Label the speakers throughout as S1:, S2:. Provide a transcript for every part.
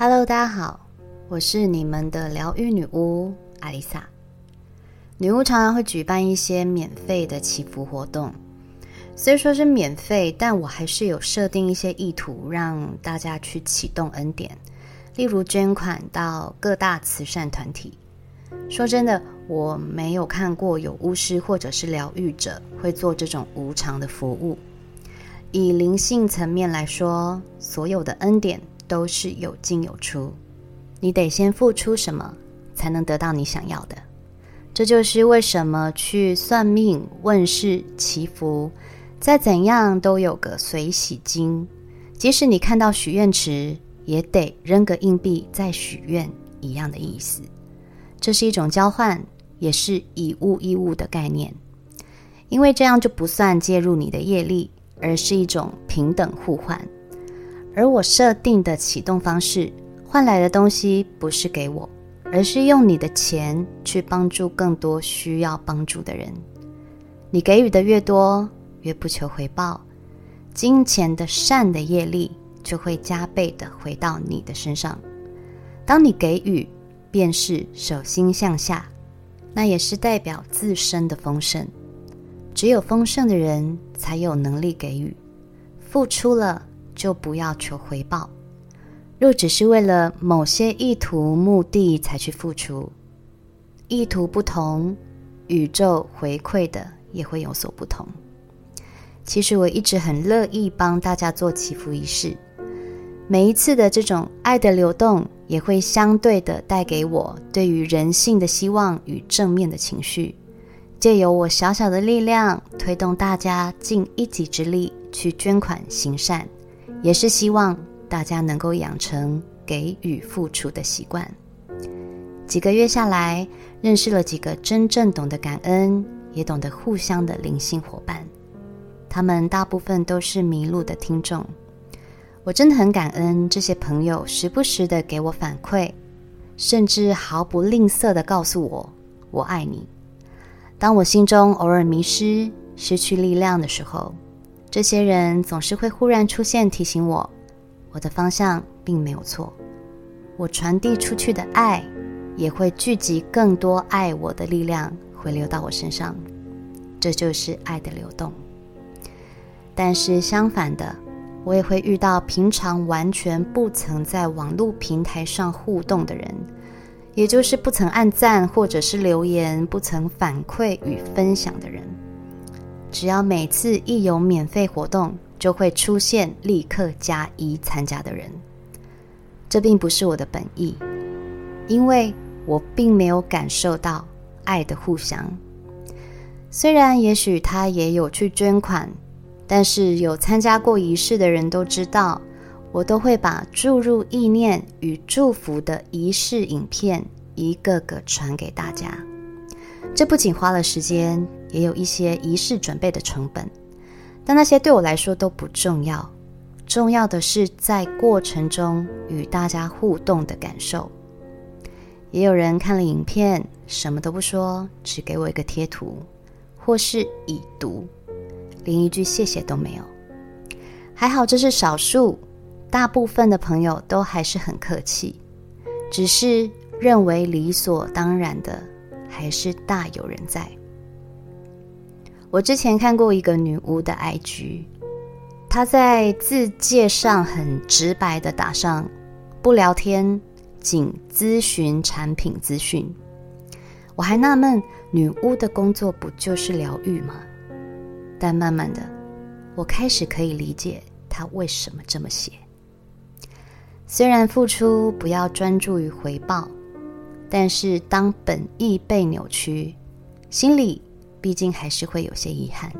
S1: Hello，大家好，我是你们的疗愈女巫阿丽萨。女巫常常会举办一些免费的祈福活动，虽说是免费，但我还是有设定一些意图，让大家去启动恩典，例如捐款到各大慈善团体。说真的，我没有看过有巫师或者是疗愈者会做这种无偿的服务。以灵性层面来说，所有的恩典。都是有进有出，你得先付出什么，才能得到你想要的。这就是为什么去算命、问事、祈福，再怎样都有个随喜金。即使你看到许愿池，也得扔个硬币再许愿，一样的意思。这是一种交换，也是以物易物的概念。因为这样就不算介入你的业力，而是一种平等互换。而我设定的启动方式换来的东西不是给我，而是用你的钱去帮助更多需要帮助的人。你给予的越多，越不求回报，金钱的善的业力就会加倍的回到你的身上。当你给予，便是手心向下，那也是代表自身的丰盛。只有丰盛的人才有能力给予，付出了。就不要求回报。若只是为了某些意图目的才去付出，意图不同，宇宙回馈的也会有所不同。其实我一直很乐意帮大家做祈福仪式，每一次的这种爱的流动，也会相对的带给我对于人性的希望与正面的情绪，借由我小小的力量，推动大家尽一己之力去捐款行善。也是希望大家能够养成给予付出的习惯。几个月下来，认识了几个真正懂得感恩，也懂得互相的灵性伙伴。他们大部分都是迷路的听众。我真的很感恩这些朋友，时不时的给我反馈，甚至毫不吝啬的告诉我“我爱你”。当我心中偶尔迷失、失去力量的时候。这些人总是会忽然出现，提醒我，我的方向并没有错。我传递出去的爱，也会聚集更多爱我的力量，回流到我身上。这就是爱的流动。但是相反的，我也会遇到平常完全不曾在网络平台上互动的人，也就是不曾按赞或者是留言、不曾反馈与分享的人。只要每次一有免费活动，就会出现立刻加一参加的人。这并不是我的本意，因为我并没有感受到爱的互相。虽然也许他也有去捐款，但是有参加过仪式的人都知道，我都会把注入意念与祝福的仪式影片一个个传给大家。这不仅花了时间，也有一些仪式准备的成本，但那些对我来说都不重要。重要的是在过程中与大家互动的感受。也有人看了影片，什么都不说，只给我一个贴图，或是已读，连一句谢谢都没有。还好这是少数，大部分的朋友都还是很客气，只是认为理所当然的。还是大有人在。我之前看过一个女巫的 IG，她在字界上很直白的打上“不聊天，仅咨询产品资讯”。我还纳闷，女巫的工作不就是疗愈吗？但慢慢的，我开始可以理解她为什么这么写。虽然付出不要专注于回报。但是，当本意被扭曲，心里毕竟还是会有些遗憾。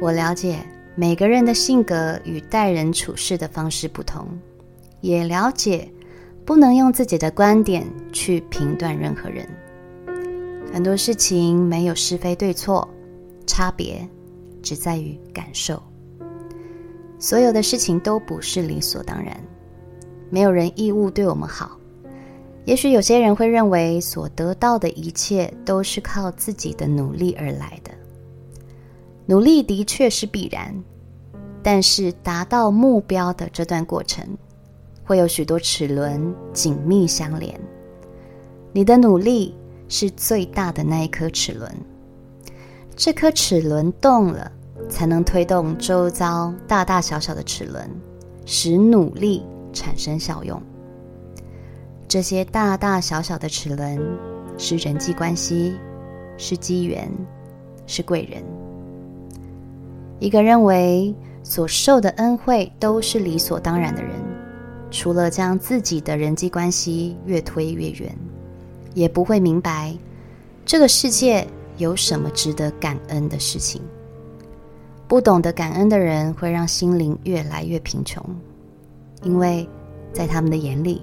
S1: 我了解每个人的性格与待人处事的方式不同，也了解不能用自己的观点去评断任何人。很多事情没有是非对错，差别只在于感受。所有的事情都不是理所当然，没有人义务对我们好。也许有些人会认为，所得到的一切都是靠自己的努力而来的。努力的确是必然，但是达到目标的这段过程，会有许多齿轮紧密相连。你的努力是最大的那一颗齿轮，这颗齿轮动了，才能推动周遭大大小小的齿轮，使努力产生效用。这些大大小小的齿轮是人际关系，是机缘，是贵人。一个认为所受的恩惠都是理所当然的人，除了将自己的人际关系越推越远，也不会明白这个世界有什么值得感恩的事情。不懂得感恩的人，会让心灵越来越贫穷，因为在他们的眼里，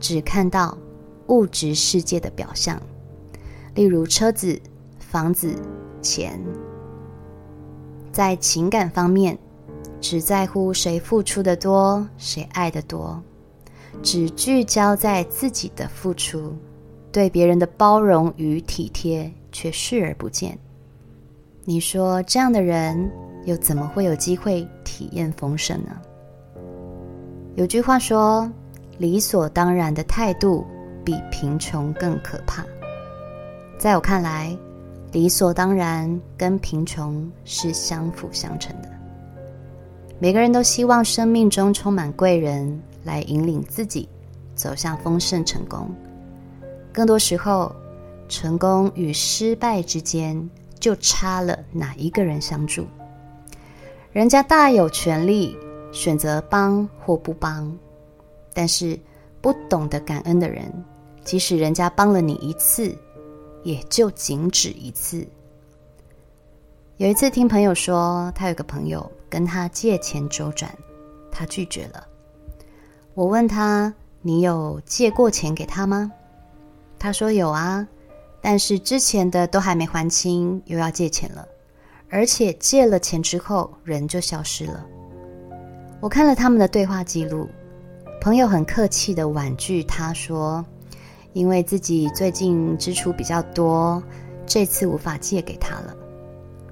S1: 只看到物质世界的表象，例如车子、房子、钱。在情感方面，只在乎谁付出的多，谁爱的多，只聚焦在自己的付出，对别人的包容与体贴却视而不见。你说这样的人又怎么会有机会体验丰盛呢？有句话说：“理所当然的态度比贫穷更可怕。”在我看来。理所当然跟贫穷是相辅相成的。每个人都希望生命中充满贵人来引领自己走向丰盛成功。更多时候，成功与失败之间就差了哪一个人相助。人家大有权利选择帮或不帮，但是不懂得感恩的人，即使人家帮了你一次。也就仅止一次。有一次听朋友说，他有个朋友跟他借钱周转，他拒绝了。我问他：“你有借过钱给他吗？”他说：“有啊，但是之前的都还没还清，又要借钱了，而且借了钱之后人就消失了。”我看了他们的对话记录，朋友很客气的婉拒他说。因为自己最近支出比较多，这次无法借给他了。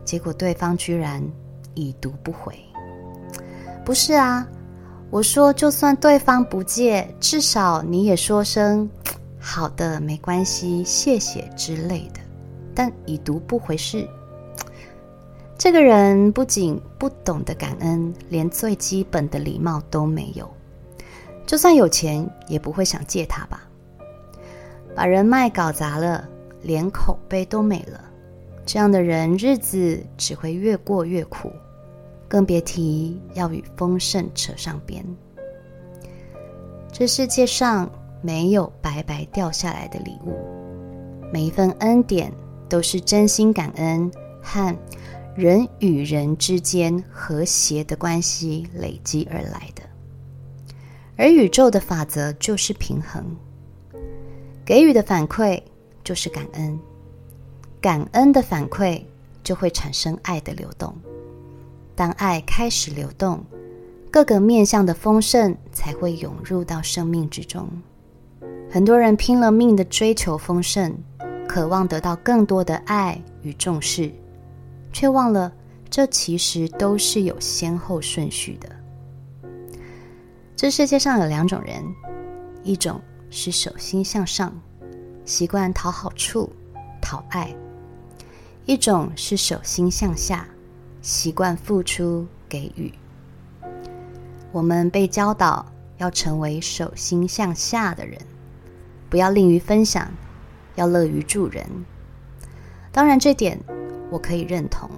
S1: 结果对方居然已读不回。不是啊，我说就算对方不借，至少你也说声好的，没关系，谢谢之类的。但已读不回是，这个人不仅不懂得感恩，连最基本的礼貌都没有。就算有钱，也不会想借他吧。把人脉搞砸了，连口碑都没了，这样的人日子只会越过越苦，更别提要与丰盛扯上边。这世界上没有白白掉下来的礼物，每一份恩典都是真心感恩和人与人之间和谐的关系累积而来的，而宇宙的法则就是平衡。给予的反馈就是感恩，感恩的反馈就会产生爱的流动。当爱开始流动，各个面向的丰盛才会涌入到生命之中。很多人拼了命的追求丰盛，渴望得到更多的爱与重视，却忘了这其实都是有先后顺序的。这世界上有两种人，一种。是手心向上，习惯讨好处、讨爱；一种是手心向下，习惯付出、给予。我们被教导要成为手心向下的人，不要吝于分享，要乐于助人。当然，这点我可以认同，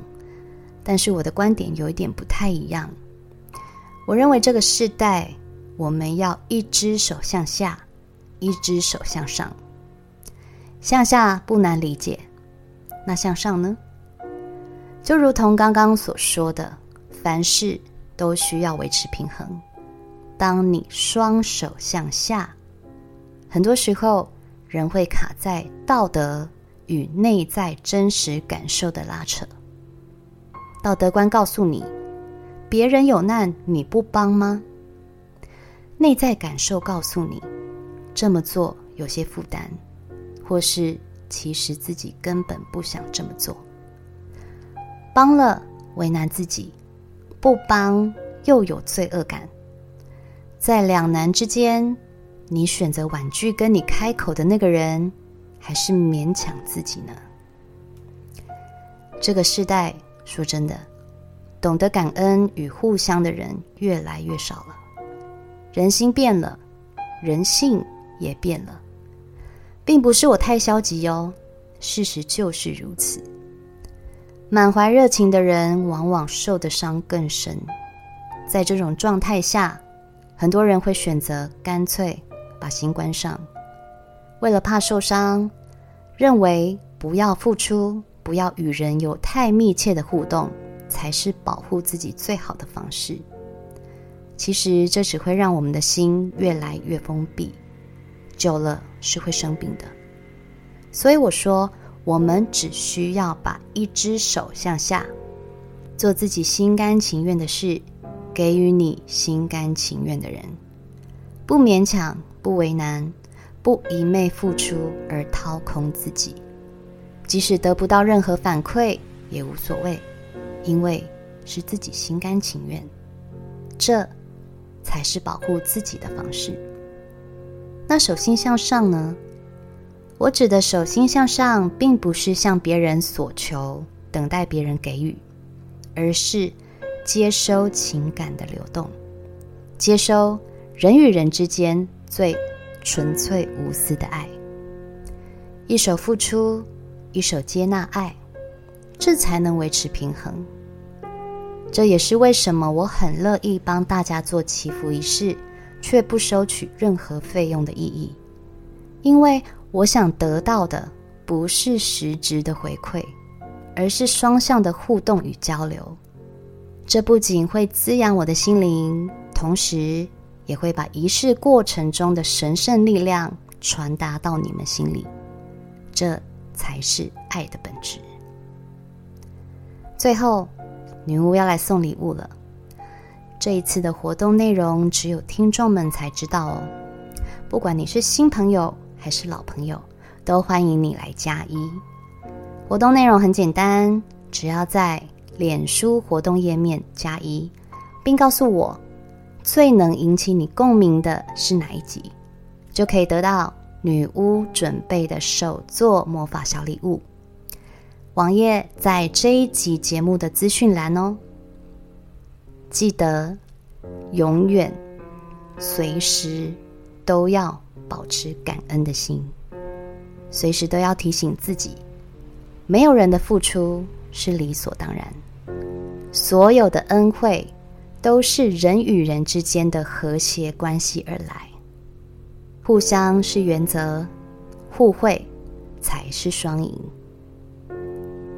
S1: 但是我的观点有一点不太一样。我认为这个世代，我们要一只手向下。一只手向上，向下不难理解，那向上呢？就如同刚刚所说的，凡事都需要维持平衡。当你双手向下，很多时候人会卡在道德与内在真实感受的拉扯。道德观告诉你，别人有难你不帮吗？内在感受告诉你。这么做有些负担，或是其实自己根本不想这么做。帮了为难自己，不帮又有罪恶感。在两难之间，你选择婉拒跟你开口的那个人，还是勉强自己呢？这个时代，说真的，懂得感恩与互相的人越来越少了。人心变了，人性也变了，并不是我太消极哦，事实就是如此。满怀热情的人，往往受的伤更深。在这种状态下，很多人会选择干脆把心关上，为了怕受伤，认为不要付出。不要与人有太密切的互动，才是保护自己最好的方式。其实这只会让我们的心越来越封闭，久了是会生病的。所以我说，我们只需要把一只手向下，做自己心甘情愿的事，给予你心甘情愿的人，不勉强，不为难，不一昧付出而掏空自己。即使得不到任何反馈也无所谓，因为是自己心甘情愿，这才是保护自己的方式。那手心向上呢？我指的手心向上，并不是向别人索求，等待别人给予，而是接收情感的流动，接收人与人之间最纯粹无私的爱，一手付出。一手接纳爱，这才能维持平衡。这也是为什么我很乐意帮大家做祈福仪式，却不收取任何费用的意义。因为我想得到的不是实质的回馈，而是双向的互动与交流。这不仅会滋养我的心灵，同时也会把仪式过程中的神圣力量传达到你们心里。这。才是爱的本质。最后，女巫要来送礼物了。这一次的活动内容只有听众们才知道哦。不管你是新朋友还是老朋友，都欢迎你来加一。活动内容很简单，只要在脸书活动页面加一，并告诉我最能引起你共鸣的是哪一集，就可以得到。女巫准备的手作魔法小礼物，网页在这一集节目的资讯栏哦。记得永远、随时都要保持感恩的心，随时都要提醒自己，没有人的付出是理所当然，所有的恩惠都是人与人之间的和谐关系而来。互相是原则，互惠才是双赢。